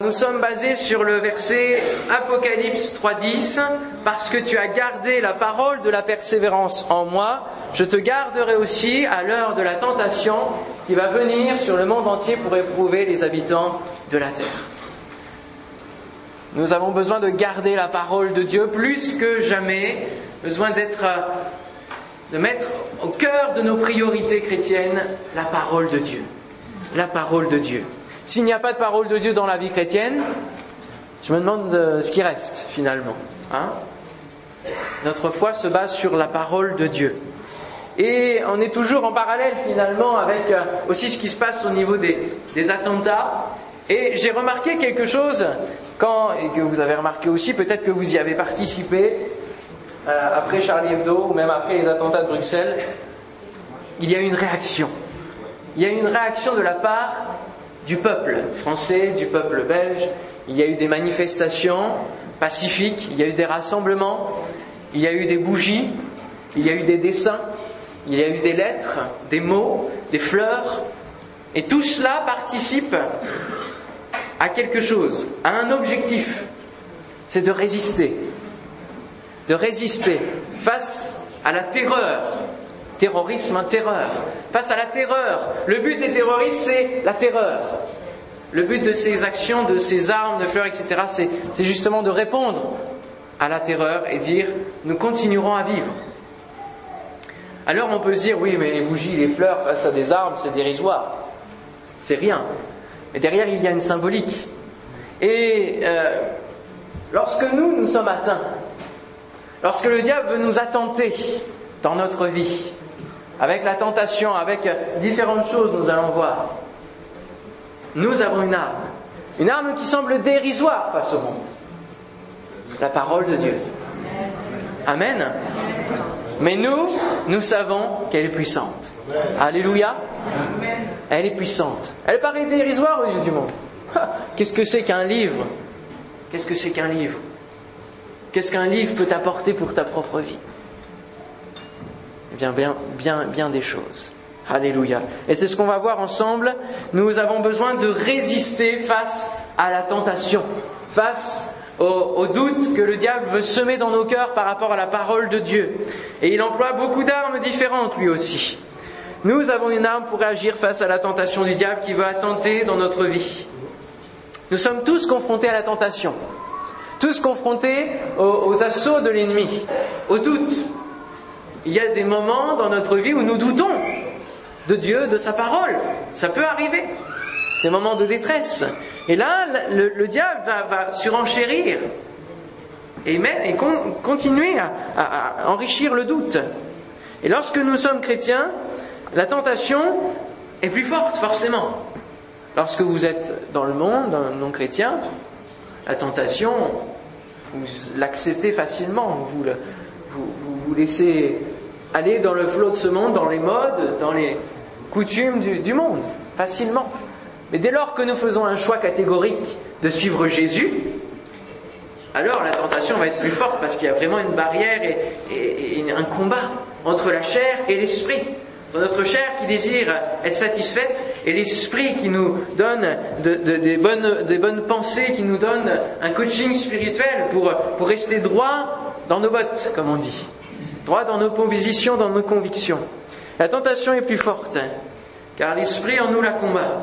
Nous sommes basés sur le verset Apocalypse 3.10, parce que tu as gardé la parole de la persévérance en moi, je te garderai aussi à l'heure de la tentation qui va venir sur le monde entier pour éprouver les habitants de la terre. Nous avons besoin de garder la parole de Dieu plus que jamais, besoin de mettre au cœur de nos priorités chrétiennes la parole de Dieu. La parole de Dieu. S'il n'y a pas de parole de Dieu dans la vie chrétienne, je me demande euh, ce qui reste finalement. Hein Notre foi se base sur la parole de Dieu. Et on est toujours en parallèle finalement avec euh, aussi ce qui se passe au niveau des, attentats. Et j'ai remarqué quelque chose quand, et que vous avez remarqué aussi, peut-être que vous y avez participé, euh, après Charlie Hebdo ou même après les attentats de Bruxelles, il y a une réaction. Il y a une réaction de la part du peuple français, du peuple belge. Il y a eu des manifestations pacifiques, il y a eu des rassemblements, il y a eu des bougies, il y a eu des dessins, il y a eu des lettres, des mots, des fleurs. Et tout cela participe à quelque chose, à un objectif. C'est de résister. De résister face à la terreur. Terrorisme, un terreur. Face à la terreur. Le but des terroristes, c'est la terreur. Le but de ces actions, de ces armes, de fleurs, etc., c'est justement de répondre à la terreur et dire nous continuerons à vivre. Alors on peut se dire oui, mais les bougies, les fleurs face à des armes, c'est dérisoire. C'est rien. Mais derrière, il y a une symbolique. Et euh, lorsque nous, nous sommes atteints, lorsque le diable veut nous attenter dans notre vie, avec la tentation, avec différentes choses, nous allons voir, nous avons une arme. Une arme qui semble dérisoire face au monde. La parole de Dieu. Amen. Mais nous, nous savons qu'elle est puissante. Alléluia. Elle est puissante. Elle paraît dérisoire aux yeux du monde. Qu'est-ce que c'est qu'un livre? Qu'est-ce que c'est qu'un livre? Qu'est-ce qu'un livre peut t'apporter pour ta propre vie? Bien, bien, bien, bien des choses. Alléluia. Et c'est ce qu'on va voir ensemble. Nous avons besoin de résister face à la tentation, face au, au, doute que le diable veut semer dans nos cœurs par rapport à la parole de Dieu. Et il emploie beaucoup d'armes différentes lui aussi. Nous avons une arme pour agir face à la tentation du diable qui veut attenter dans notre vie. Nous sommes tous confrontés à la tentation, tous confrontés aux, aux assauts de l'ennemi, au doute. Il y a des moments dans notre vie où nous doutons de Dieu, de sa parole. Ça peut arriver. Des moments de détresse. Et là, le, le diable va, surenchérir et, continuer à, enrichir le doute. Et lorsque nous sommes chrétiens, la tentation est plus forte, forcément. Lorsque vous êtes dans le monde, non chrétien, la tentation, vous l'acceptez facilement, vous, le, vous, vous, vous laissez aller dans le flot de ce monde, dans les modes, dans les coutumes du, monde, facilement. Mais dès lors que nous faisons un choix catégorique de suivre Jésus, alors la tentation va être plus forte parce qu'il y a vraiment une barrière et, un combat entre la chair et l'esprit. Dans notre chair qui désire être satisfaite et l'esprit qui nous donne de, de, des, bonnes, pensées, qui nous donne un coaching spirituel pour rester droit dans nos bottes, comme on dit. Droit dans nos positions, dans nos convictions. La tentation est plus forte, car l'esprit en nous la combat.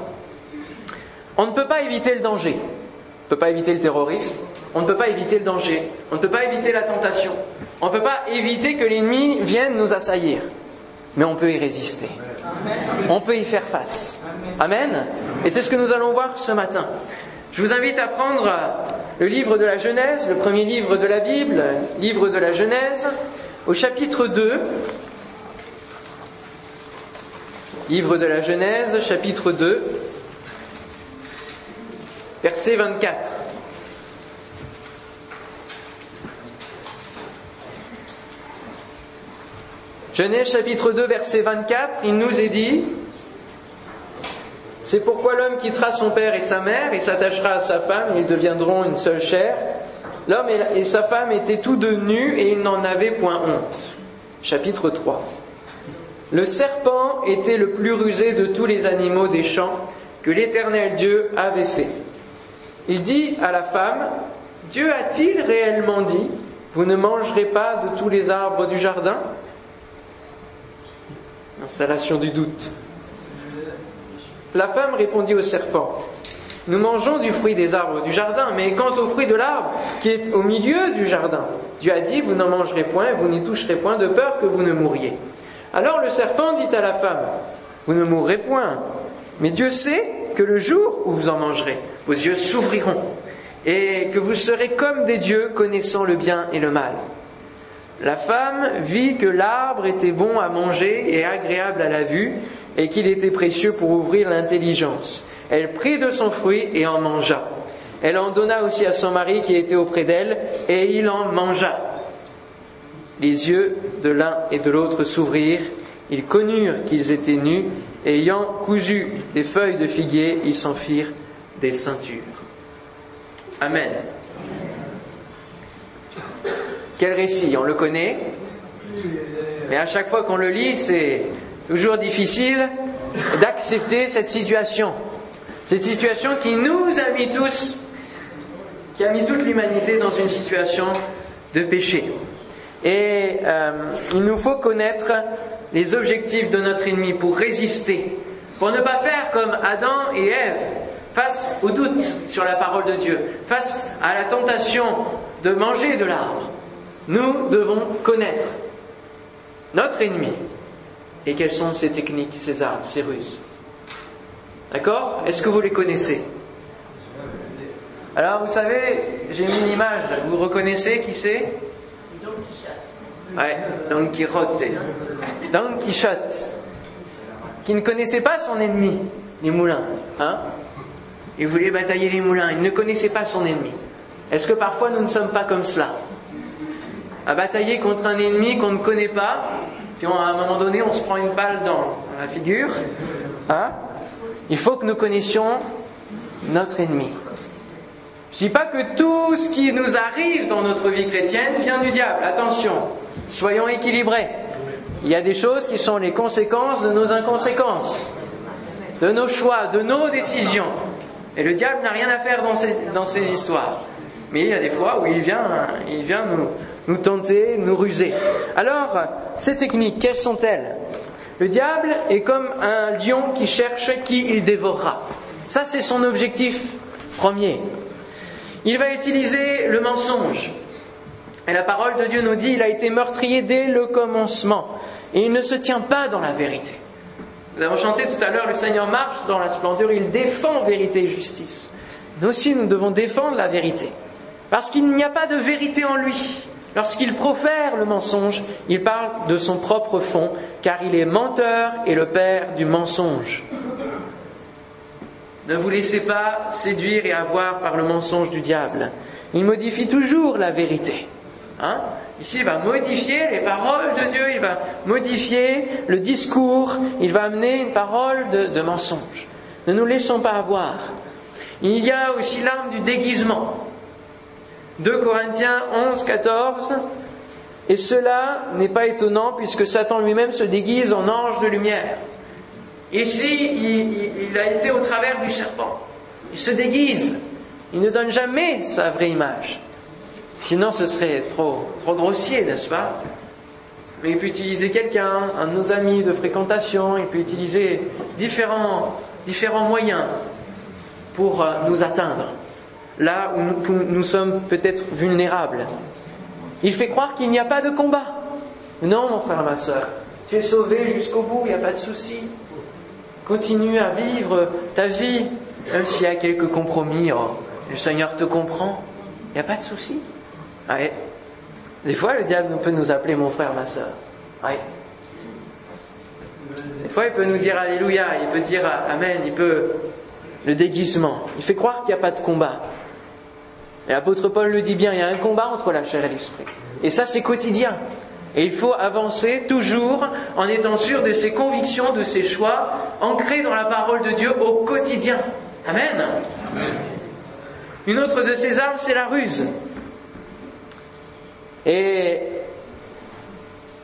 On ne peut pas éviter le danger. On ne peut pas éviter le terrorisme. On ne peut pas éviter le danger. On ne peut pas éviter la tentation. On ne peut pas éviter que l'ennemi vienne nous assaillir. Mais on peut y résister. On peut y faire face. Amen. Et c'est ce que nous allons voir ce matin. Je vous invite à prendre le livre de la Genèse, le premier livre de la Bible, livre de la Genèse, au chapitre 2. Livre de la Genèse, chapitre 2, verset 24. Genèse chapitre 2 verset 24, il nous est dit, c'est pourquoi l'homme quittera son père et sa mère et s'attachera à sa femme et ils deviendront une seule chair. L'homme et sa femme étaient tous deux nus et ils n'en avaient point honte. Chapitre 3. Le serpent était le plus rusé de tous les animaux des champs que l'Éternel Dieu avait fait. Il dit à la femme, Dieu a-t-il réellement dit, vous ne mangerez pas de tous les arbres du jardin? Installation du doute. La femme répondit au serpent, nous mangeons du fruit des arbres du jardin, mais quant au fruit de l'arbre qui est au milieu du jardin, Dieu a dit, vous n'en mangerez point, vous n'y toucherez point, de peur que vous ne mouriez. Alors le serpent dit à la femme, vous ne mourrez point, mais Dieu sait que le jour où vous en mangerez, vos yeux s'ouvriront, et que vous serez comme des dieux connaissant le bien et le mal. La femme vit que l'arbre était bon à manger et agréable à la vue, et qu'il était précieux pour ouvrir l'intelligence. Elle prit de son fruit et en mangea. Elle en donna aussi à son mari qui était auprès d'elle, et il en mangea. Les yeux de l'un et de l'autre s'ouvrirent, ils connurent qu'ils étaient nus, ayant cousu des feuilles de figuier, ils s'en firent des ceintures. Amen. Quel récit On le connaît, mais à chaque fois qu'on le lit, c'est toujours difficile d'accepter cette situation. Cette situation qui nous a mis tous, qui a mis toute l'humanité dans une situation de péché. Et euh, il nous faut connaître les objectifs de notre ennemi pour résister, pour ne pas faire comme Adam et Ève face au doute sur la parole de Dieu, face à la tentation de manger de l'arbre. Nous devons connaître notre ennemi et quelles sont ses techniques, ses armes, ses ruses? D'accord Est-ce que vous les connaissez Alors, vous savez, j'ai mis une image. Vous reconnaissez qui c'est Ouais, Don Quixote. Don Quichotte. Qui ne connaissait pas son ennemi, les moulins. Hein Il voulait batailler les moulins. Il ne connaissait pas son ennemi. Est-ce que parfois nous ne sommes pas comme cela À batailler contre un ennemi qu'on ne connaît pas, puis à un moment donné on se prend une balle dans la figure. Hein il faut que nous connaissions notre ennemi. Je ne dis pas que tout ce qui nous arrive dans notre vie chrétienne vient du diable. Attention, soyons équilibrés. Il y a des choses qui sont les conséquences de nos inconséquences, de nos choix, de nos décisions. Et le diable n'a rien à faire dans ces, histoires. Mais il y a des fois où il vient, nous tenter, nous ruser. Alors, ces techniques, quelles sont-elles? Le diable est comme un lion qui cherche qui il dévorera. Ça, c'est son objectif premier. Il va utiliser le mensonge. Et la parole de Dieu nous dit, il a été meurtrier dès le commencement. Et il ne se tient pas dans la vérité. Nous avons chanté tout à l'heure, le Seigneur marche dans la splendeur, il défend vérité et justice. Nous aussi, nous devons défendre la vérité. Parce qu'il n'y a pas de vérité en lui. Lorsqu'il profère le mensonge, il parle de son propre fond, car il est menteur et le père du mensonge. Ne vous laissez pas séduire et avoir par le mensonge du diable. Il modifie toujours la vérité. Hein? Ici, il va modifier les paroles de Dieu, il va modifier le discours, il va amener une parole de, de mensonge. Ne nous laissons pas avoir. Il y a aussi l'arme du déguisement. 2 Corinthiens 11, 14. Et cela n'est pas étonnant puisque Satan lui-même se déguise en ange de lumière. Ici, il, a été au travers du serpent. Il se déguise. Il ne donne jamais sa vraie image. Sinon, ce serait trop, trop grossier, n'est-ce pas? Mais il peut utiliser quelqu'un, un de nos amis de fréquentation, il peut utiliser différents, moyens pour euh, nous atteindre là où nous, sommes peut-être vulnérables. Il fait croire qu'il n'y a pas de combat. Non, mon frère, ma soeur, tu es sauvé jusqu'au bout, il n'y a pas de souci. Continue à vivre ta vie, même s'il y a quelques compromis. Oh, le Seigneur te comprend, il n'y a pas de souci. Des fois, le diable peut nous appeler mon frère, ma soeur. Des fois, il peut nous dire Alléluia, il peut dire Amen, il peut le déguisement. Il fait croire qu'il n'y a pas de combat. Et l'apôtre Paul le dit bien, il y a un combat entre la chair et l'esprit. Et ça, c'est quotidien. Et il faut avancer toujours en étant sûr de ses convictions, de ses choix, ancrés dans la parole de Dieu au quotidien. Amen. Une autre de ses armes, c'est la ruse. Et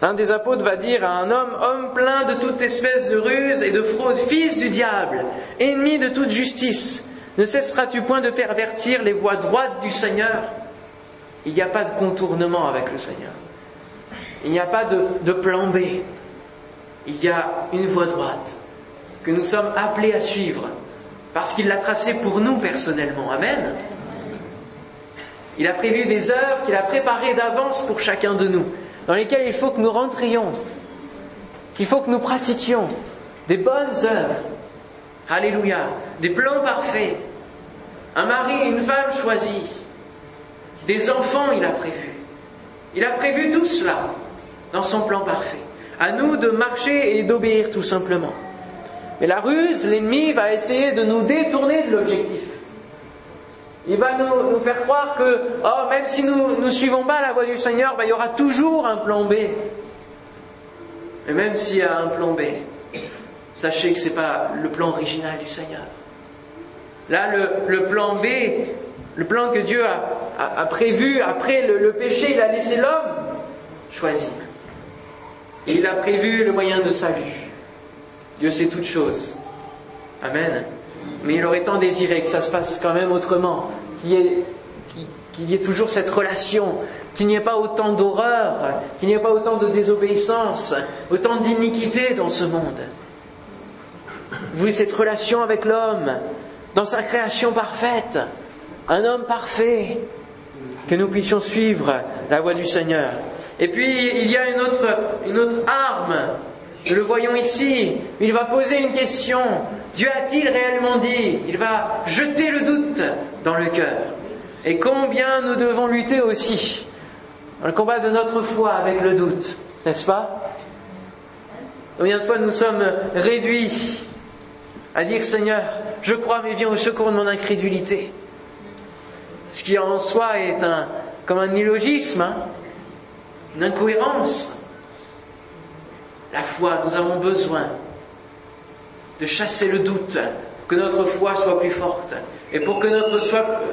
l'un des apôtres va dire à un homme, homme plein de toute espèce de ruse et de fraude, fils du diable, ennemi de toute justice, Ne cesseras-tu point de pervertir les voies droites du Seigneur? Il n'y a pas de contournement avec le Seigneur. Il n'y a pas de, plan B. Il y a une voie droite que nous sommes appelés à suivre parce qu'il l'a tracée pour nous personnellement. Amen. Il a prévu des œuvres qu'il a préparées d'avance pour chacun de nous, dans lesquelles il faut que nous rentrions, qu'il faut que nous pratiquions des bonnes œuvres. Alléluia. Des plans parfaits. Un mari et une femme choisis. Des enfants, il a prévu. Il a prévu tout cela dans son plan parfait. À nous de marcher et d'obéir tout simplement. Mais la ruse, l'ennemi va essayer de nous détourner de l'objectif. Il va nous, faire croire que, oh, même si nous ne suivons pas la voie du Seigneur, ben, il y aura toujours un plan B. Et même s'il y a un plan B, sachez que ce n'est pas le plan original du Seigneur. Là, le, plan B, le plan que Dieu a, prévu après le, péché, il a laissé l'homme choisir. Et il a prévu le moyen de salut. Dieu sait toutes choses. Amen. Mais il aurait tant désiré que ça se passe quand même autrement, qu'il y ait, qu'il y ait toujours cette relation, qu'il n'y ait pas autant d'horreur, qu'il n'y ait pas autant de désobéissance, autant d'iniquité dans ce monde. Vous voulez cette relation avec l'homme, dans sa création parfaite, un homme parfait, que nous puissions suivre la voie du Seigneur. Et puis, il y a une autre, une autre arme nous le voyons ici. Il va poser une question. Dieu a-t-il réellement dit? Il va jeter le doute dans le cœur. Et combien nous devons lutter aussi? Dans le combat de notre foi avec le doute, n'est-ce pas? Combien de fois nous sommes réduits à dire Seigneur, je crois mais viens au secours de mon incrédulité. Ce qui en soi est un, comme un illogisme, hein, une incohérence. La foi, nous avons besoin de chasser le doute, que notre foi soit plus forte. Et pour que notre,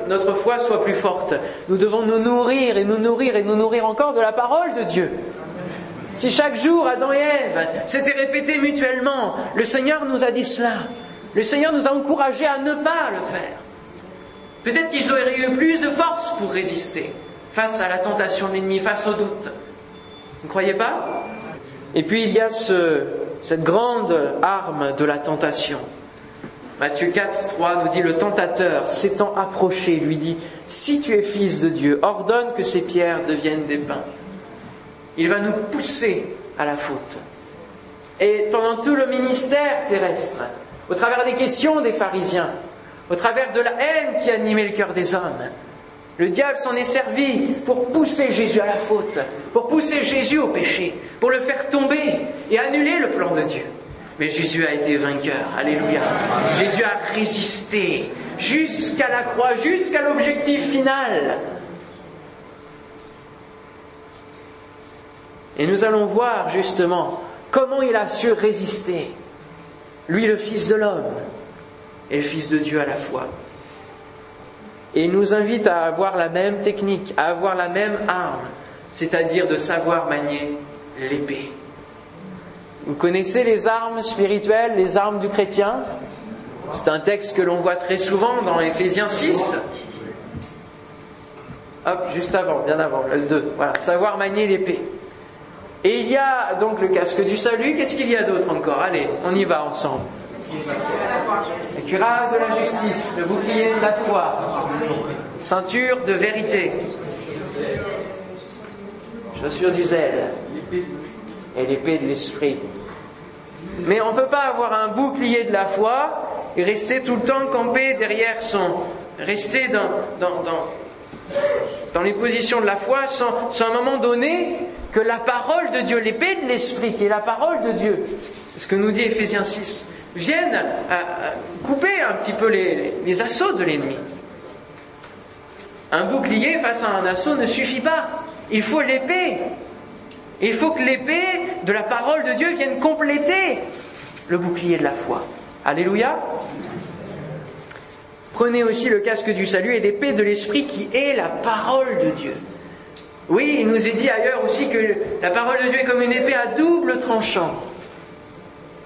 notre foi soit plus forte, nous devons nous nourrir et nous nourrir et nous nourrir encore de la parole de Dieu. Si chaque jour Adam et Ève s'étaient répétés mutuellement, le Seigneur nous a dit cela, le Seigneur nous a encouragés à ne pas le faire. Peut-être qu'ils auraient eu plus de force pour résister face à la tentation de l'ennemi, face au doute. Vous ne croyez pas? Et puis il y a cette grande arme de la tentation. Matthieu 4, 3 nous dit le tentateur s'étant approché lui dit si tu es fils de Dieu, ordonne que ces pierres deviennent des pains. Il va nous pousser à la faute. Et pendant tout le ministère terrestre, au travers des questions des pharisiens, au travers de la haine qui animait le cœur des hommes, le diable s'en est servi pour pousser Jésus à la faute, pour pousser Jésus au péché, pour le faire tomber et annuler le plan de Dieu. Mais Jésus a été vainqueur. Alléluia. Jésus a résisté jusqu'à la croix, jusqu'à l'objectif final. Et nous allons voir justement comment il a su résister. Lui, le Fils de l'homme, et le Fils de Dieu à la fois et il nous invite à avoir la même technique, à avoir la même arme, c'est-à-dire de savoir manier l'épée. Vous connaissez les armes spirituelles, les armes du chrétien? C'est un texte que l'on voit très souvent dans Éphésiens 6. Hop, juste avant, bien avant, le 2. Voilà, savoir manier l'épée. Et il y a donc le casque du salut. Qu'est-ce qu'il y a d'autre encore? Allez, on y va ensemble. La cuirasse de la justice, le bouclier de la foi, ceinture de vérité, chaussure du zèle et l'épée de l'esprit. Mais on ne peut pas avoir un bouclier de la foi et rester tout le temps campé derrière son. rester dans, dans, dans, dans les positions de la foi sans, sans un moment donné que la parole de Dieu, l'épée de l'esprit, qui est la parole de Dieu, ce que nous dit Ephésiens 6, viennent couper un petit peu les, assauts de l'ennemi. Un bouclier face à un assaut ne suffit pas. Il faut l'épée. Il faut que l'épée de la parole de Dieu vienne compléter le bouclier de la foi. Alléluia. Prenez aussi le casque du salut et l'épée de l'esprit qui est la parole de Dieu. Oui, il nous est dit ailleurs aussi que la parole de Dieu est comme une épée à double tranchant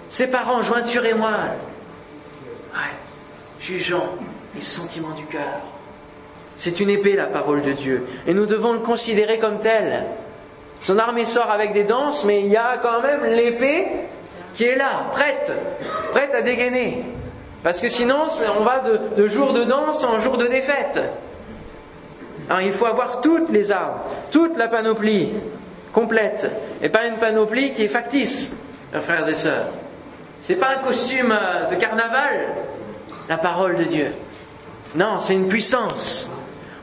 séparant jointure et moelle, ouais, jugeant les sentiments du cœur. C'est une épée, la parole de Dieu, et nous devons le considérer comme tel. Son armée sort avec des danses, mais il y a quand même l'épée qui est là, prête, prête à dégainer. Parce que sinon, on va de, de jour de danse en jour de défaite. Alors il faut avoir toutes les armes, toute la panoplie complète, et pas une panoplie qui est factice, frères et sœurs. C'est pas un costume de carnaval, la parole de Dieu. Non, c'est une puissance.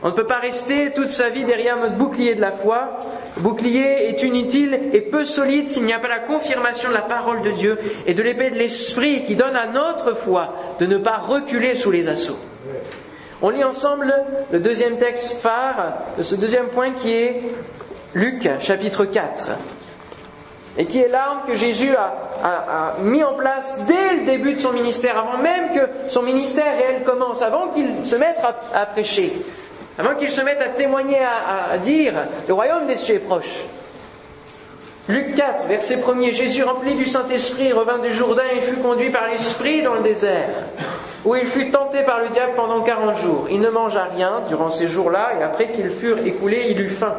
On ne peut pas rester toute sa vie derrière notre bouclier de la foi. Le bouclier est inutile et peu solide s'il n'y a pas la confirmation de la parole de Dieu et de l'épée de l'Esprit qui donne à notre foi de ne pas reculer sous les assauts. On lit ensemble le deuxième texte phare de ce deuxième point qui est Luc chapitre 4 et qui est l'arme que Jésus a, mis en place dès le début de son ministère, avant même que son ministère réel commence, avant qu'il se mette à, prêcher, avant qu'il se mette à témoigner, à, dire le royaume des cieux est proche. Luc 4, verset 1er, Jésus rempli du Saint-Esprit revint du Jourdain et fut conduit par l'Esprit dans le désert, où il fut tenté par le diable pendant quarante jours. Il ne mangea rien durant ces jours-là, et après qu'ils furent écoulés, il eut faim.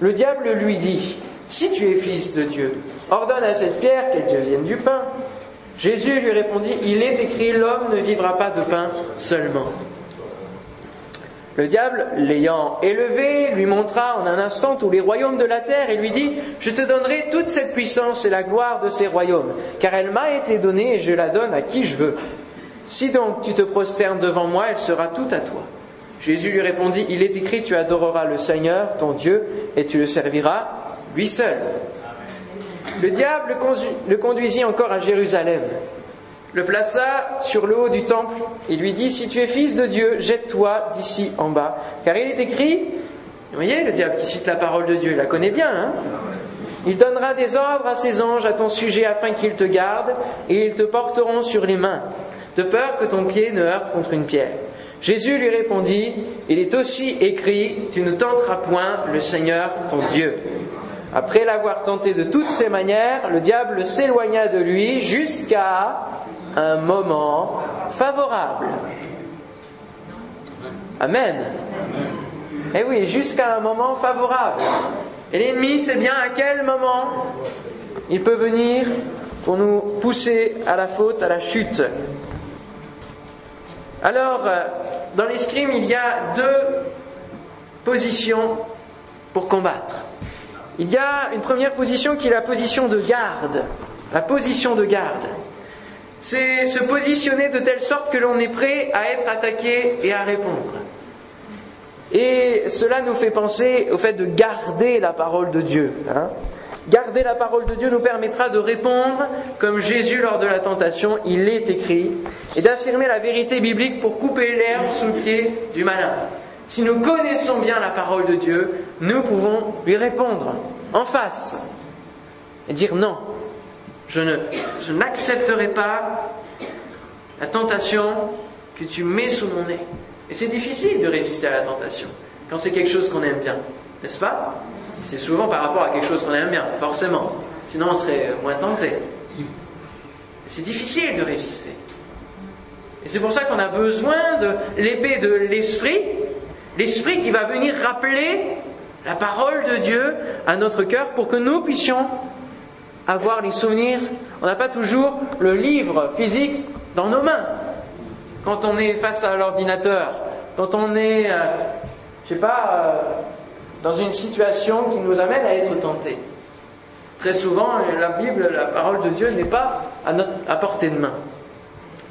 Le diable lui dit, Si tu es fils de Dieu, ordonne à cette pierre qu'elle devienne du pain. Jésus lui répondit, Il est écrit, l'homme ne vivra pas de pain seulement. Le diable, l'ayant élevé, lui montra en un instant tous les royaumes de la terre et lui dit, Je te donnerai toute cette puissance et la gloire de ces royaumes, car elle m'a été donnée et je la donne à qui je veux. Si donc tu te prosternes devant moi, elle sera toute à toi. Jésus lui répondit, Il est écrit, tu adoreras le Seigneur, ton Dieu, et tu le serviras lui seul. Le diable le conduisit encore à Jérusalem, le plaça sur le haut du temple et lui dit, Si tu es fils de Dieu, jette-toi d'ici en bas. Car il est écrit, vous voyez, le diable qui cite la parole de Dieu, il la connaît bien, hein il donnera des ordres à ses anges à ton sujet afin qu'ils te gardent et ils te porteront sur les mains, de peur que ton pied ne heurte contre une pierre. Jésus lui répondit, Il est aussi écrit, tu ne tenteras point le Seigneur ton Dieu. Après l'avoir tenté de toutes ses manières, le diable s'éloigna de lui jusqu'à un moment favorable. Amen. Eh oui, jusqu'à un moment favorable. Et l'ennemi sait bien à quel moment il peut venir pour nous pousser à la faute, à la chute. Alors, euh, dans l'escrime, il y a deux positions pour combattre. Il y a une première position qui est la position de garde. La position de garde. C'est se positionner de telle sorte que l'on est prêt à être attaqué et à répondre. Et cela nous fait penser au fait de garder la parole de Dieu. Hein. Garder la parole de Dieu nous permettra de répondre comme Jésus lors de la tentation, il est écrit, et d'affirmer la vérité biblique pour couper l'herbe sous le pied du malin. Si nous connaissons bien la parole de Dieu, nous pouvons lui répondre en face et dire non, je, je n'accepterai pas la tentation que tu mets sous mon nez. Et c'est difficile de résister à la tentation quand c'est quelque chose qu'on aime bien, n'est-ce pas? C'est souvent par rapport à quelque chose qu'on aime bien, forcément. Sinon, on serait moins tenté. C'est difficile de résister. Et c'est pour ça qu'on a besoin de l'épée de l'esprit, l'esprit qui va venir rappeler la parole de Dieu à notre cœur pour que nous puissions avoir les souvenirs. On n'a pas toujours le livre physique dans nos mains. Quand on est face à l'ordinateur, quand on est, euh, je sais pas, euh, dans une situation qui nous amène à être tentés. Très souvent, la Bible, la parole de Dieu n'est pas à, notre, à portée de main.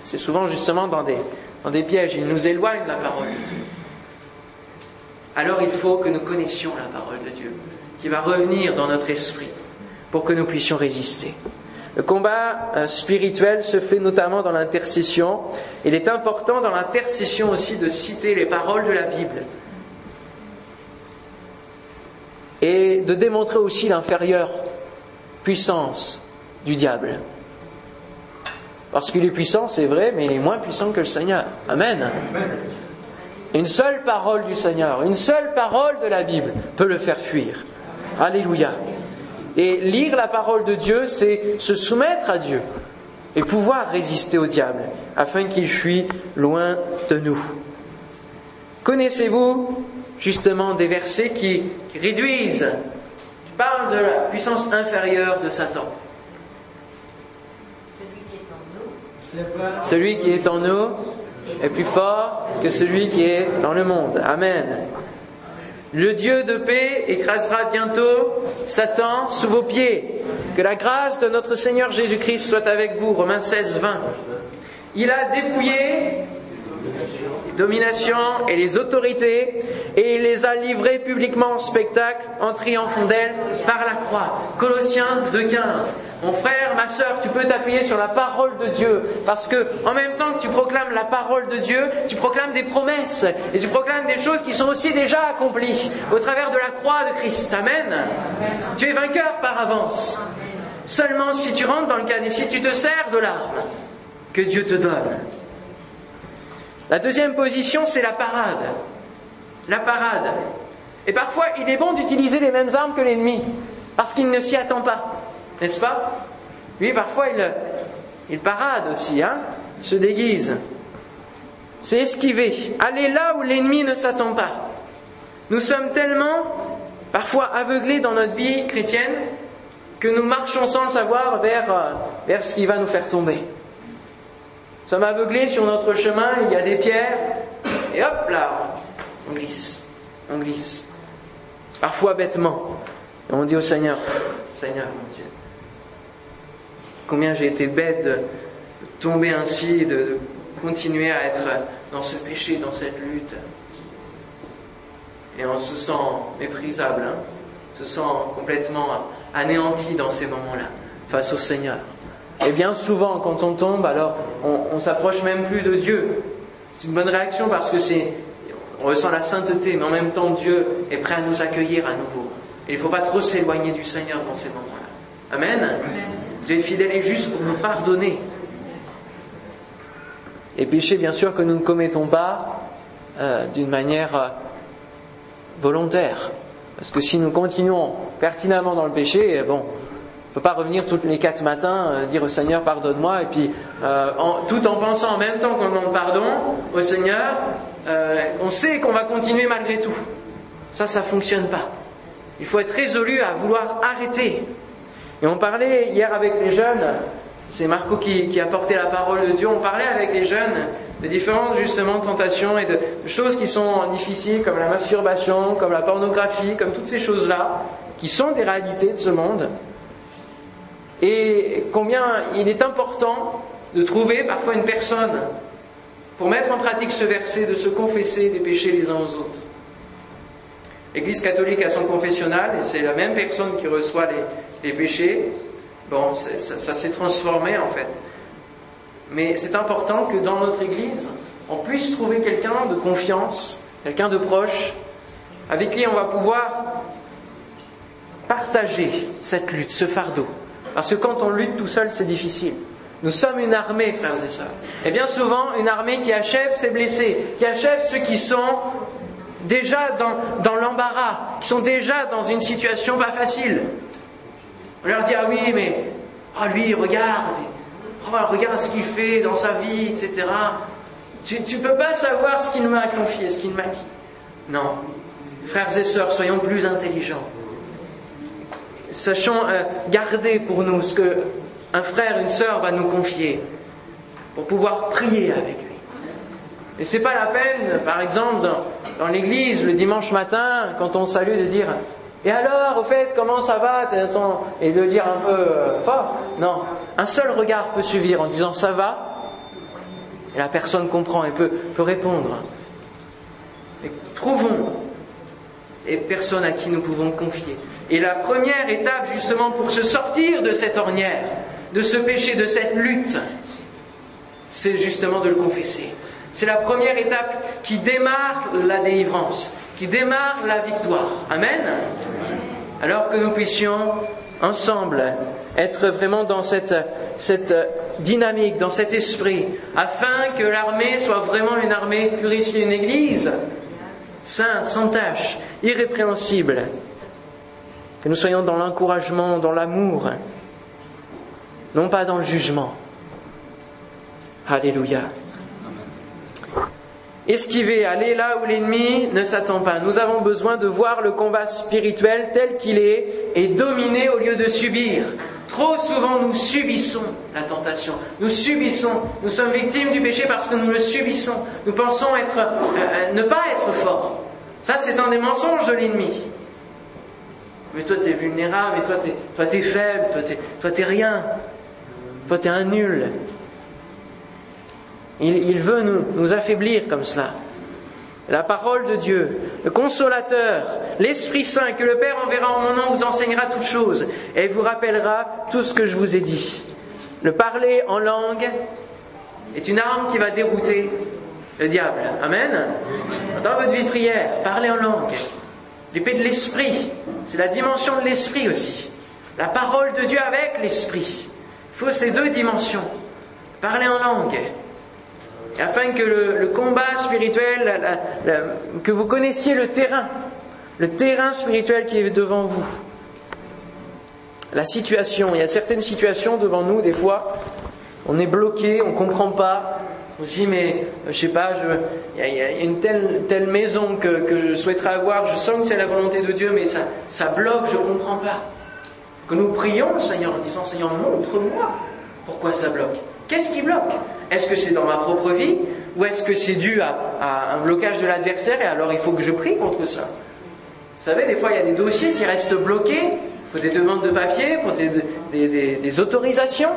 C'est souvent justement dans des, dans des pièges. Il nous éloigne de la parole de Dieu. Alors il faut que nous connaissions la parole de Dieu, qui va revenir dans notre esprit pour que nous puissions résister. Le combat euh, spirituel se fait notamment dans l'intercession. Il est important dans l'intercession aussi de citer les paroles de la Bible et de démontrer aussi l'inférieure puissance du diable. Parce qu'il est puissant, c'est vrai, mais il est moins puissant que le Seigneur. Amen. Une seule parole du Seigneur, une seule parole de la Bible peut le faire fuir. Alléluia. Et lire la parole de Dieu, c'est se soumettre à Dieu. et pouvoir résister au diable, afin qu'il fuit loin de nous. Connaissez-vous justement des versets qui, réduisent, qui parlent de la puissance inférieure de Satan Celui qui est en nous est plus fort que celui qui est dans le monde. Amen. Le Dieu de paix écrasera bientôt Satan sous vos pieds. Que la grâce de notre Seigneur Jésus-Christ soit avec vous. Romains 16, 20. Il a dépouillé domination et les autorités, et il les a livrées publiquement en spectacle en triomphant d'elles par la croix. Colossiens 2.15. Mon frère, ma sœur, tu peux t'appuyer sur la parole de Dieu, parce que en même temps que tu proclames la parole de Dieu, tu proclames des promesses, et tu proclames des choses qui sont aussi déjà accomplies au travers de la croix de Christ. Amen. Tu es vainqueur par avance. Seulement si tu rentres dans le cas et si tu te sers de l'arme que Dieu te donne. La deuxième position, c'est la parade. La parade. Et parfois, il est bon d'utiliser les mêmes armes que l'ennemi, parce qu'il ne s'y attend pas. N'est-ce pas? Oui, parfois, il, parade aussi, hein se déguise. C'est esquiver, aller là où l'ennemi ne s'attend pas. Nous sommes tellement, parfois, aveuglés dans notre vie chrétienne que nous marchons sans le savoir euh, vers ce qui va nous faire tomber sommes aveuglés sur notre chemin, il y a des pierres, et hop là, on glisse, on glisse. Parfois bêtement. On dit au Seigneur, Seigneur mon Dieu, combien j'ai été bête de tomber ainsi, de, continuer à être dans ce péché, dans cette lutte. Et on se sent méprisable, hein, se sent complètement anéanti dans ces moments-là, face au Seigneur. Et bien souvent, quand on tombe, alors on, on s'approche même plus de Dieu. C'est une bonne réaction parce que c'est, on ressent la sainteté, mais en même temps Dieu est prêt à nous accueillir à nouveau. Et il ne faut pas trop s'éloigner du Seigneur dans ces moments-là. Amen. Dieu est fidèle et juste pour nous pardonner. Et péché, bien sûr, que nous ne commettons pas euh, d'une manière euh, volontaire. Parce que si nous continuons pertinemment dans le péché, eh bon, ne peut pas revenir tous les quatre matins, euh, dire au Seigneur pardonne-moi, et puis euh, tout en pensant en même temps qu'on demande pardon au Seigneur, euh, on sait qu'on va continuer malgré tout. Ça, ça fonctionne pas. Il faut être résolu à vouloir arrêter. Et on parlait hier avec les jeunes, c'est Marco qui, a porté la parole de Dieu, on parlait avec les jeunes de différentes justement tentations et de choses qui sont difficiles, comme la masturbation, comme la pornographie, comme toutes ces choses-là, qui sont des réalités de ce monde et combien il est important de trouver parfois une personne pour mettre en pratique ce verset, de se confesser des péchés les uns aux autres. L'Église catholique a son confessionnal et c'est la même personne qui reçoit les, péchés. Bon, ça, ça s'est transformé en fait. Mais c'est important que dans notre Église, on puisse trouver quelqu'un de confiance, quelqu'un de proche, avec qui on va pouvoir partager cette lutte, ce fardeau. Parce que quand on lutte tout seul, c'est difficile. Nous sommes une armée, frères et sœurs. Et bien souvent, une armée qui achève ses blessés, qui achève ceux qui sont déjà dans, l'embarras, qui sont déjà dans une situation pas facile. On leur dit, ah oui, mais oh, lui, regarde, oh, regarde ce qu'il fait dans sa vie, etc. Tu ne peux pas savoir ce qu'il m'a confié, ce qu'il m'a dit. Non. Frères et sœurs, soyons plus intelligents sachons euh, garder pour nous ce que un frère, une sœur va nous confier pour pouvoir prier avec lui. Et c'est pas la peine, par exemple, dans, l'église, le dimanche matin, quand on salue, de dire Et alors, au fait, comment ça va? Et de dire un peu euh, fort. Non, un seul regard peut suffire en disant Ça va? Et la personne comprend et peut, répondre. Trouvons et personne à qui nous pouvons confier. Et la première étape justement pour se sortir de cette ornière, de ce péché, de cette lutte, c'est justement de le confesser. C'est la première étape qui démarre la délivrance, qui démarre la victoire. Amen? Alors que nous puissions ensemble être vraiment dans cette, dynamique, dans cet esprit, afin que l'armée soit vraiment une armée purifiée, une église sainte, sans tache, irrépréhensible, que nous soyons dans l'encouragement, dans l'amour, non pas dans le jugement. Alléluia. Esquiver, aller là où l'ennemi ne s'attend pas. Nous avons besoin de voir le combat spirituel tel qu'il est et dominer au lieu de subir. Trop souvent, nous subissons la tentation. Nous subissons. Nous sommes victimes du péché parce que nous le subissons. Nous pensons être, euh, euh, ne pas être forts. Ça, c'est un des mensonges de l'ennemi. Mais toi, tu es vulnérable, toi, tu es, toi, faible, toi, tu toi, t'es rien. Toi, tu es un nul. Il, il veut nous, nous affaiblir comme cela la parole de Dieu, le consolateur, l'Esprit Saint que le Père enverra en mon nom vous enseignera toutes choses et vous rappellera tout ce que je vous ai dit. Le parler en langue est une arme qui va dérouter le diable. Amen. Dans votre vie de prière, parlez en langue. L'épée de l'esprit, c'est la dimension de l'esprit aussi. La parole de Dieu avec l'esprit. Il faut ces deux dimensions. Parler en langue afin que le, combat spirituel, que vous connaissiez le terrain, le terrain spirituel qui est devant vous. La situation, il y a certaines situations devant nous, des fois, on est bloqué, on ne comprend pas. On se dit, mais je sais pas, il y, a une telle, telle maison que, que, je souhaiterais avoir, je sens que c'est la volonté de Dieu, mais ça, ça bloque, je ne comprends pas. Que nous prions Seigneur en disant, Seigneur, montre-moi pourquoi ça bloque. Qu'est-ce qui bloque? Est-ce que c'est dans ma propre vie? Ou est-ce que c'est dû à, un blocage de l'adversaire et alors il faut que je prie contre ça? Vous savez, des fois il y a des dossiers qui restent bloqués pour des demandes de papier, pour des, autorisations.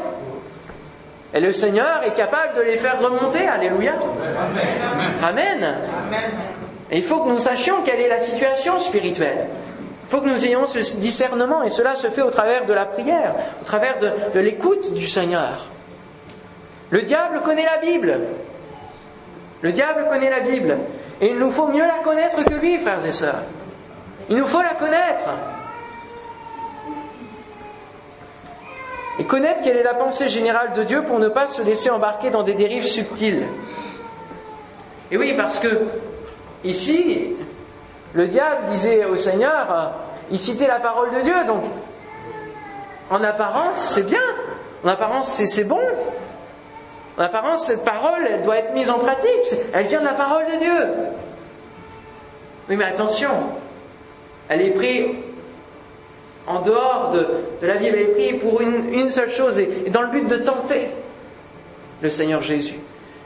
Et le Seigneur est capable de les faire remonter. Alléluia. Amen. Il faut que nous sachions quelle est la situation spirituelle. Il faut que nous ayons ce discernement et cela se fait au travers de la prière, au travers de l'écoute du Seigneur. Le diable connaît la Bible. Le diable connaît la Bible. Et il nous faut mieux la connaître que lui, frères et sœurs. Il nous faut la connaître. Et connaître quelle est la pensée générale de Dieu pour ne pas se laisser embarquer dans des dérives subtiles. Et oui, parce que ici, le diable disait au Seigneur, il citait la parole de Dieu, donc en apparence c'est bien, en apparence c'est bon, en apparence, cette parole, elle doit être mise en pratique. Elle vient de la parole de Dieu. Oui, mais attention, elle est prise en dehors de, la elle est prise pour une, seule chose, et, dans le but de tenter le Seigneur Jésus.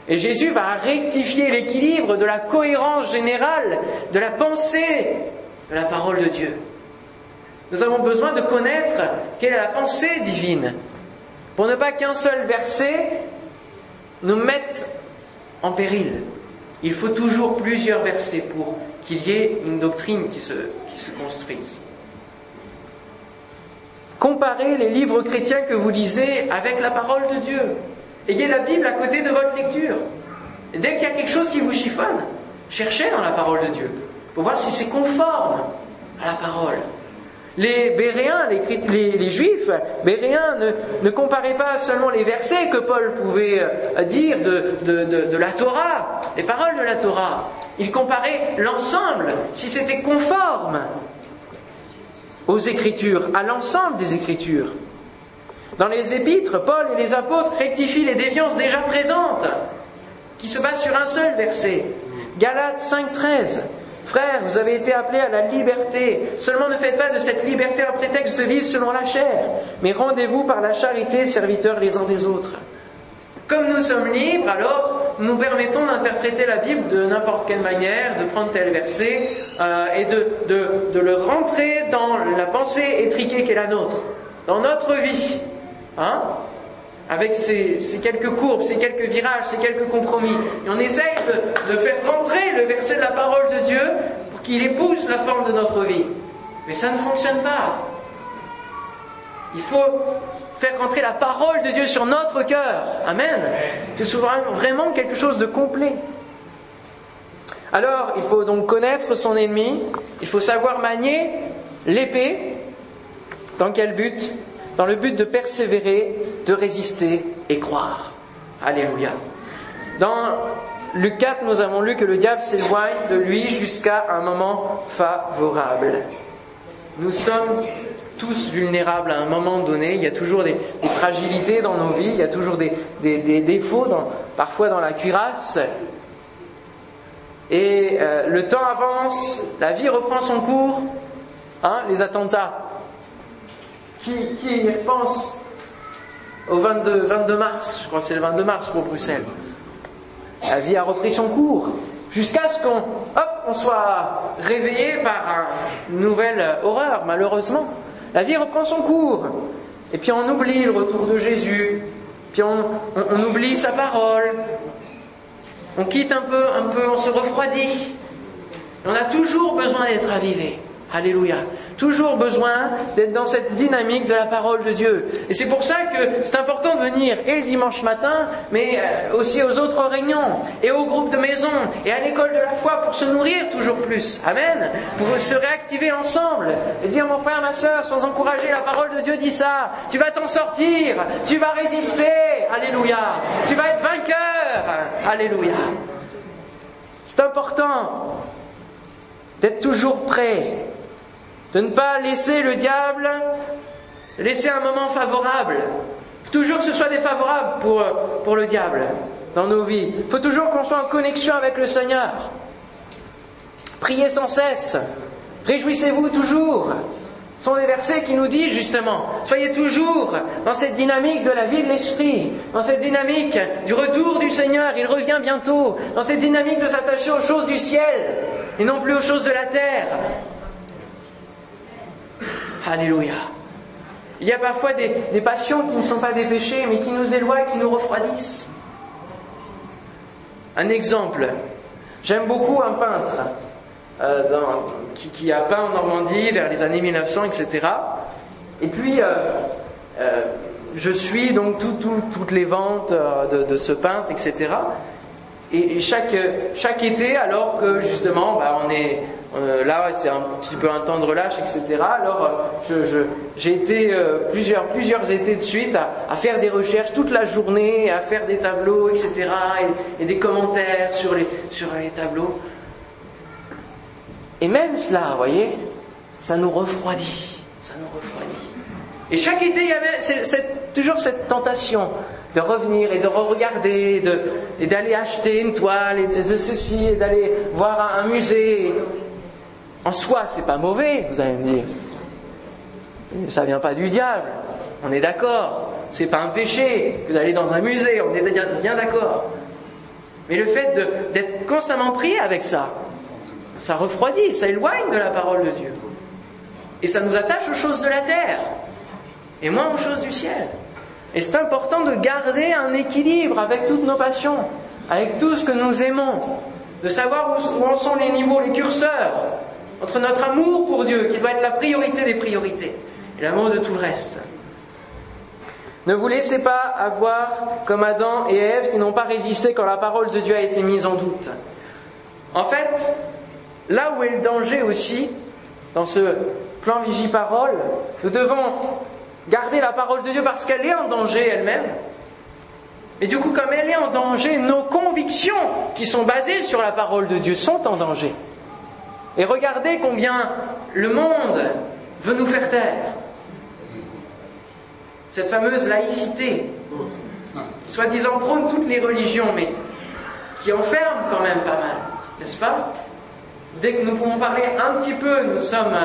Et Jésus va rectifier l'équilibre de la cohérence générale de la pensée de la parole de Dieu. Nous avons besoin de connaître quelle est la pensée divine, pour ne pas qu'un seul verset nous mettent en péril. Il faut toujours plusieurs versets pour qu'il y ait une doctrine qui se construise. Comparez les livres chrétiens que vous lisez avec la parole de Dieu. Ayez la Bible à côté de votre lecture. Dès qu'il y a quelque chose qui vous chiffonne, cherchez dans la parole de Dieu pour voir si c'est conforme à la parole. Les Béréens, les, Juifs, Béréens ne, ne, comparaient pas seulement les versets que Paul pouvait euh, dire de, la Torah, les paroles de la Torah. Ils comparaient l'ensemble, si c'était conforme aux Écritures, à l'ensemble des Écritures. Dans les épîtres, Paul et les apôtres rectifient les déviances déjà présentes, qui se basent sur un seul verset. Galates 5.13. Frères, vous avez été appelés à la liberté. Seulement ne faites pas de cette liberté un prétexte de vivre selon la chair, mais rendez-vous par la charité serviteurs les uns des autres. Comme nous sommes libres, alors nous permettons d'interpréter la Bible de n'importe quelle manière, de prendre tel verset euh, et de, de, le rentrer dans la pensée étriquée qui est la nôtre, dans notre vie. Hein avec ces, quelques courbes, ces quelques virages, ces quelques compromis. Et on essaye de, faire rentrer le verset de la parole de Dieu pour qu'il épouse la forme de notre vie. Mais ça ne fonctionne pas. Il faut faire rentrer la parole de Dieu sur notre cœur. Amen. C'est souvent vraiment quelque chose de complet. Alors, il faut donc connaître son ennemi, il faut savoir manier l'épée. Dans quel but? Dans le but de persévérer, de résister et croire. Alléluia. Dans Luc 4, nous avons lu que le diable s'éloigne de lui jusqu'à un moment favorable. Nous sommes tous vulnérables à un moment donné. Il y a toujours des, fragilités dans nos vies, il y a toujours des, défauts parfois dans la cuirasse. Et euh, le temps avance, la vie reprend son cours. Hein, les attentats. Qui, qui y repense au 22, 22 mars? Je crois que c'est le 22 mars pour Bruxelles. La vie a repris son cours jusqu'à ce qu'on on soit réveillé par une nouvelle horreur, malheureusement. La vie reprend son cours. Et puis on oublie le retour de Jésus. Puis on, oublie sa parole. On quitte un peu, un peu, on se refroidit. On a toujours besoin d'être avivé. Alléluia. Toujours besoin d'être dans cette dynamique de la parole de Dieu. Et c'est pour ça que c'est important de venir et le dimanche matin, mais euh, aussi aux autres réunions, et au groupe de maison, et à l'école de la foi pour se nourrir toujours plus. Amen. Pour se réactiver ensemble et dire mon frère, ma soeur, sans encourager, la parole de Dieu dit ça. Tu vas t'en sortir. Tu vas résister. Alléluia. Tu vas être vainqueur. Alléluia. C'est important d'être toujours prêt de ne pas laisser le diable laisser un moment favorable. Toujours que ce soit défavorable pour, pour le diable dans nos vies. Il faut toujours qu'on soit en connexion avec le Seigneur. Priez sans cesse. Réjouissez-vous toujours. Ce sont des versets qui nous disent justement, soyez toujours dans cette dynamique de la vie de l'Esprit, dans cette dynamique du retour du Seigneur, il revient bientôt, dans cette dynamique de s'attacher aux choses du ciel et non plus aux choses de la terre. Alléluia. Il y a parfois des, passions qui ne sont pas des péchés, mais qui nous éloignent, qui nous refroidissent. Un exemple. J'aime beaucoup un peintre euh, qui, a peint en Normandie vers les années 1900, etc. Et puis, euh, euh, je suis donc toutes les ventes de, ce peintre, etc. Et, chaque, chaque été, alors que justement, bah, on est euh, là, c'est un petit peu un temps de relâche, etc. Alors, euh, j'ai été euh, plusieurs, plusieurs étés de suite à, faire des recherches toute la journée, à faire des tableaux, etc. Et, des commentaires sur les, sur les tableaux. Et même cela, vous voyez, ça nous refroidit. Ça nous refroidit. Et chaque été, il y avait toujours cette tentation de revenir et de re-regarder, et d'aller acheter une toile, et de, ceci, et d'aller voir un, musée. En soi, c'est pas mauvais, vous allez me dire. Ça vient pas du diable. On est d'accord. C'est pas un péché que d'aller dans un musée. On est bien d'accord. Mais le fait d'être constamment pris avec ça, ça refroidit, ça éloigne de la parole de Dieu. Et ça nous attache aux choses de la terre et moins aux choses du ciel. Et c'est important de garder un équilibre avec toutes nos passions, avec tout ce que nous aimons, de savoir où en sont les niveaux, les curseurs, entre notre amour pour Dieu, qui doit être la priorité des priorités, et l'amour de tout le reste. Ne vous laissez pas avoir comme Adam et Ève qui n'ont pas résisté quand la parole de Dieu a été mise en doute. En fait, là où est le danger aussi, dans ce plan Vigie-Parole, nous devons garder la parole de Dieu parce qu'elle est en danger elle-même. Et du coup, comme elle est en danger, nos convictions qui sont basées sur la parole de Dieu sont en danger. Et regardez combien le monde veut nous faire taire. Cette fameuse laïcité, qui soi-disant prône toutes les religions, mais qui enferme quand même pas mal, n'est-ce pas? Dès que nous pouvons parler un petit peu, nous sommes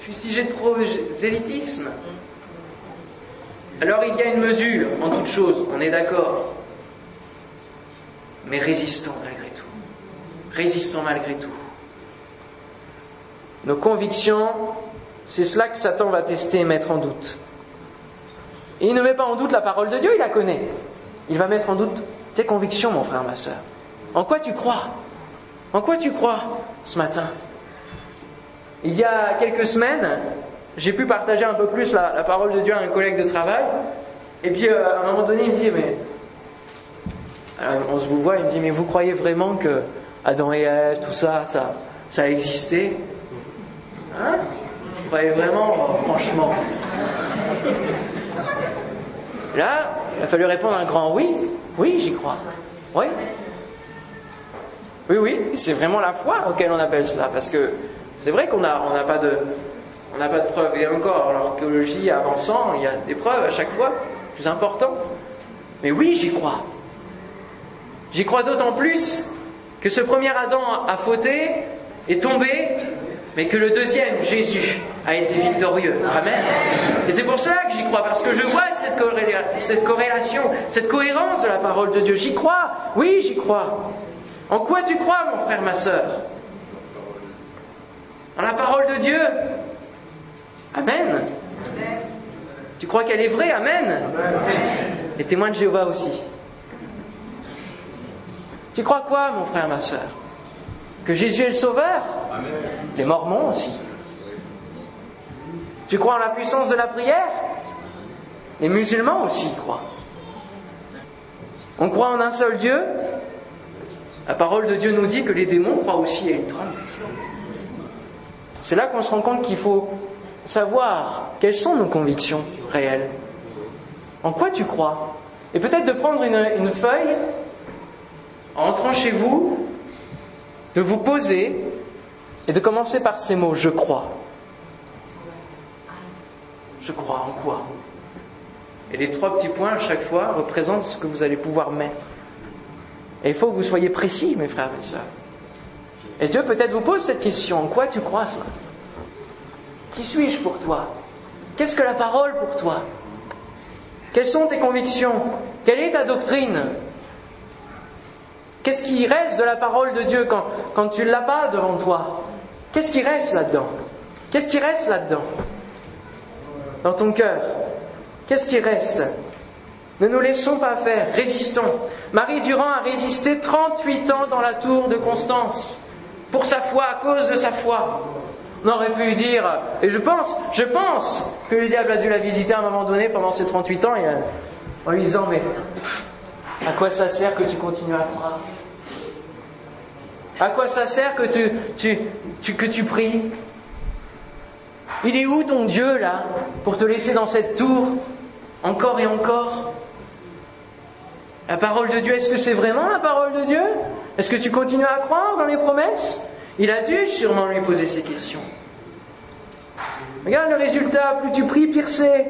fustigés de prosélytisme. Alors il y a une mesure en toute chose, on est d'accord. Mais résistons malgré tout. Résistons malgré tout. Nos convictions, c'est cela que Satan va tester et mettre en doute. Et il ne met pas en doute la parole de Dieu, il la connaît. Il va mettre en doute tes convictions, mon frère, ma soeur. En quoi tu crois? En quoi tu crois ce matin? Il y a quelques semaines, j'ai pu partager un peu plus la, parole de Dieu à un collègue de travail. Et puis euh, à un moment donné, il me dit, mais on se vous voit, il me dit, mais vous croyez vraiment que Adam et Ève, tout ça, ça, ça a existé? Hein? Croyez vraiment, franchement Là, il a fallu répondre un grand oui. Oui, j'y crois. Oui. Oui, oui, c'est vraiment la foi auquel on appelle cela, parce que c'est vrai qu'on n'a on pas de, on n'a pas de preuves. Et encore, l'archéologie avançant, il y a des preuves à chaque fois, plus importantes. Mais oui, j'y crois. J'y crois d'autant plus que ce premier Adam a fauté, est tombé, mais que le deuxième, Jésus, a été victorieux. Amen. Et c'est pour cela que j'y crois, parce que je vois cette, corrélation, cette cohérence de la parole de Dieu. J'y crois, oui, j'y crois. En quoi tu crois, mon frère, ma sœur? En la parole de Dieu? Amen. Tu crois qu'elle est vraie? Amen. Les témoins de Jéhovah aussi. Tu crois quoi, mon frère, ma sœur? Que Jésus est le Sauveur Les Mormons aussi. Tu crois en la puissance de la prière? Les musulmans aussi croient. On croit en un seul Dieu? La parole de Dieu nous dit que les démons croient aussi et ils tremblent. C'est là qu'on se rend compte qu'il faut savoir quelles sont nos convictions réelles. En quoi tu crois? Et peut-être de prendre une, une feuille en entrant chez vous, de vous poser et de commencer par ces mots, je crois. Je crois en quoi? Et les trois petits points à chaque fois représentent ce que vous allez pouvoir mettre. Et il faut que vous soyez précis, mes frères et sœurs. Et Dieu peut-être vous pose cette question, en quoi tu crois ce Qui suis-je pour toi? Qu'est-ce que la parole pour toi? Quelles sont tes convictions? Quelle est ta doctrine? Qu'est-ce qui reste de la parole de Dieu quand, quand tu ne l'as pas devant toi? Qu'est-ce qui reste là-dedans? Qu'est-ce qui reste là-dedans? Dans ton cœur. Qu'est-ce qui reste? Ne nous laissons pas faire, résistons. Marie Durand a résisté 38 ans dans la tour de Constance. Pour sa foi, à cause de sa foi. On aurait pu dire, et je pense, je pense que le diable a dû la visiter à un moment donné pendant ces 38 ans euh, en lui disant, mais à quoi ça sert que tu continues à croire À quoi ça sert que tu, pries Il est où ton Dieu là pour te laisser dans cette tour encore et encore La parole de Dieu, est-ce que c'est vraiment la parole de Dieu Est-ce que tu continues à croire dans les promesses Il a dû sûrement lui poser ces questions. Regarde le résultat, plus tu pries, pire c'est.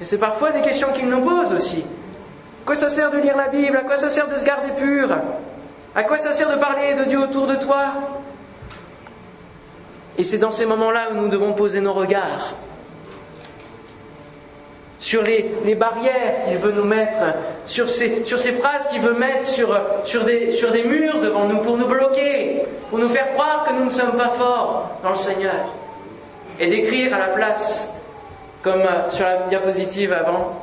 Et c'est parfois des questions qu'il nous pose aussi. À quoi ça sert de lire la Bible? À quoi ça sert de se garder pur? À quoi ça sert de parler de Dieu autour de toi? Et c'est dans ces moments-là où nous devons poser nos regards sur les, barrières qu'il veut nous mettre, sur ces, sur ces phrases qu'il veut mettre sur, sur, des, sur des murs devant nous pour nous bloquer, pour nous faire croire que nous ne sommes pas forts dans le Seigneur. Et d'écrire à la place, comme sur la diapositive avant,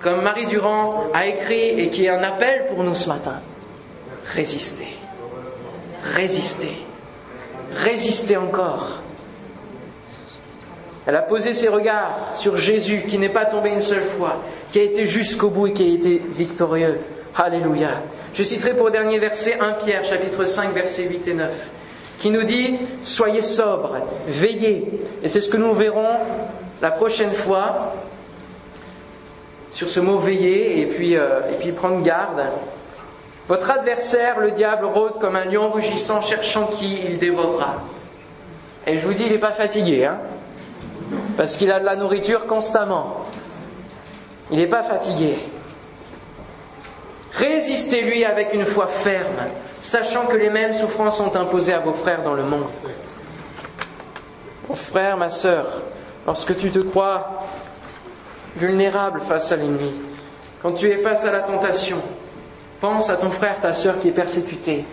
comme Marie Durand a écrit et qui est un appel pour nous ce matin. Résistez. Résistez. Résistez encore. Elle a posé ses regards sur Jésus qui n'est pas tombé une seule fois, qui a été jusqu'au bout et qui a été victorieux. Alléluia. Je citerai pour dernier verset 1 Pierre chapitre 5 versets 8 et 9 qui nous dit soyez sobres, veillez. Et c'est ce que nous verrons la prochaine fois sur ce mot veiller et puis, euh, et puis prendre garde. Votre adversaire, le diable, rôde comme un lion rugissant, cherchant qui il dévorera. Et je vous dis, il n'est pas fatigué, hein, parce qu'il a de la nourriture constamment. Il n'est pas fatigué. Résistez-lui avec une foi ferme, sachant que les mêmes souffrances sont imposées à vos frères dans le monde. Mon frère, ma sœur, lorsque tu te crois vulnérable face à l'ennemi, quand tu es face à la tentation, pense à ton frère, ta sœur qui est persécuté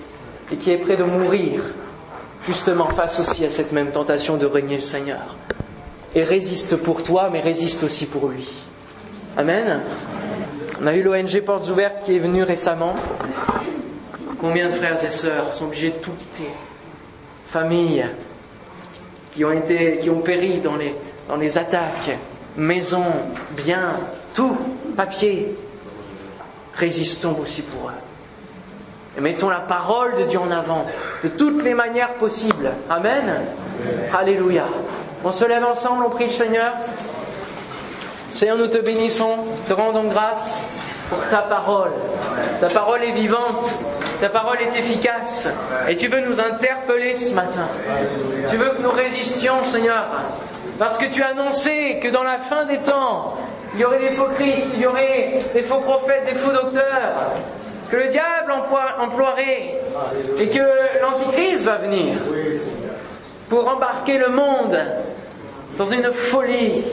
et qui est près de mourir, justement face aussi à cette même tentation de régner le Seigneur. Et résiste pour toi, mais résiste aussi pour lui. Amen. On a eu l'ONG Portes Ouvertes qui est venu récemment. Combien de frères et sœurs sont obligés de tout quitter Familles qui ont été, qui ont péri dans les, dans les attaques, maison, bien, tout, papier. Résistons aussi pour eux. Et mettons la parole de Dieu en avant, de toutes les manières possibles. Amen. Alléluia. On se lève ensemble, on prie le Seigneur. Seigneur, nous te bénissons, te rendons grâce pour ta parole. Ta parole est vivante, ta parole est efficace. Et tu veux nous interpeller ce matin. Tu veux que nous résistions, Seigneur, parce que tu as annoncé que dans la fin des temps, il y aurait des faux Christ, il y aurait des faux prophètes, des faux docteurs. que le diable emploierait et que l'Antichrist va venir pour embarquer le monde dans une folie,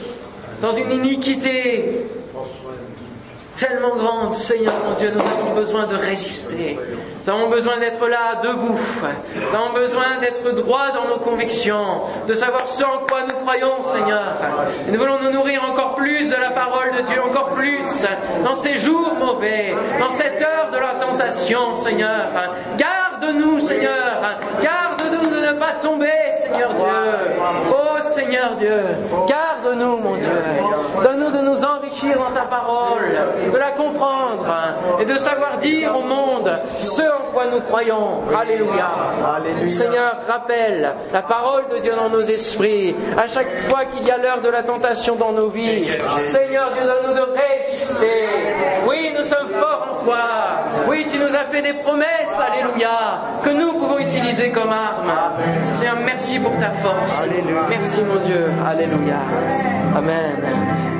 dans une iniquité tellement grande, Seigneur mon Dieu, nous avons besoin de résister. Nous avons besoin d'être là, debout. Nous avons besoin d'être droit dans nos convictions, de savoir ce en quoi nous croyons, Seigneur. Nous voulons nous nourrir encore plus de la parole de Dieu, encore plus dans ces jours mauvais, dans cette heure de la tentation, Seigneur. Garde-nous, Seigneur. Garde-nous de ne pas tomber, Seigneur Dieu. Oh Seigneur Dieu, garde-nous, mon Dieu. Donne-nous de nous enrichir dans ta parole, de la comprendre et de savoir dire au monde ce en quoi nous croyons. Alléluia. Seigneur, rappelle la parole de Dieu dans nos esprits à chaque fois qu'il y a l'heure de la tentation dans nos vies. Seigneur, Dieu, donne-nous de résister. Oui, nous sommes forts en toi. Oui, tu nous as fait des promesses. Alléluia. Que nous pouvons utiliser comme arme. Seigneur, merci pour ta force. Merci, mon Dieu. Alléluia. Amen.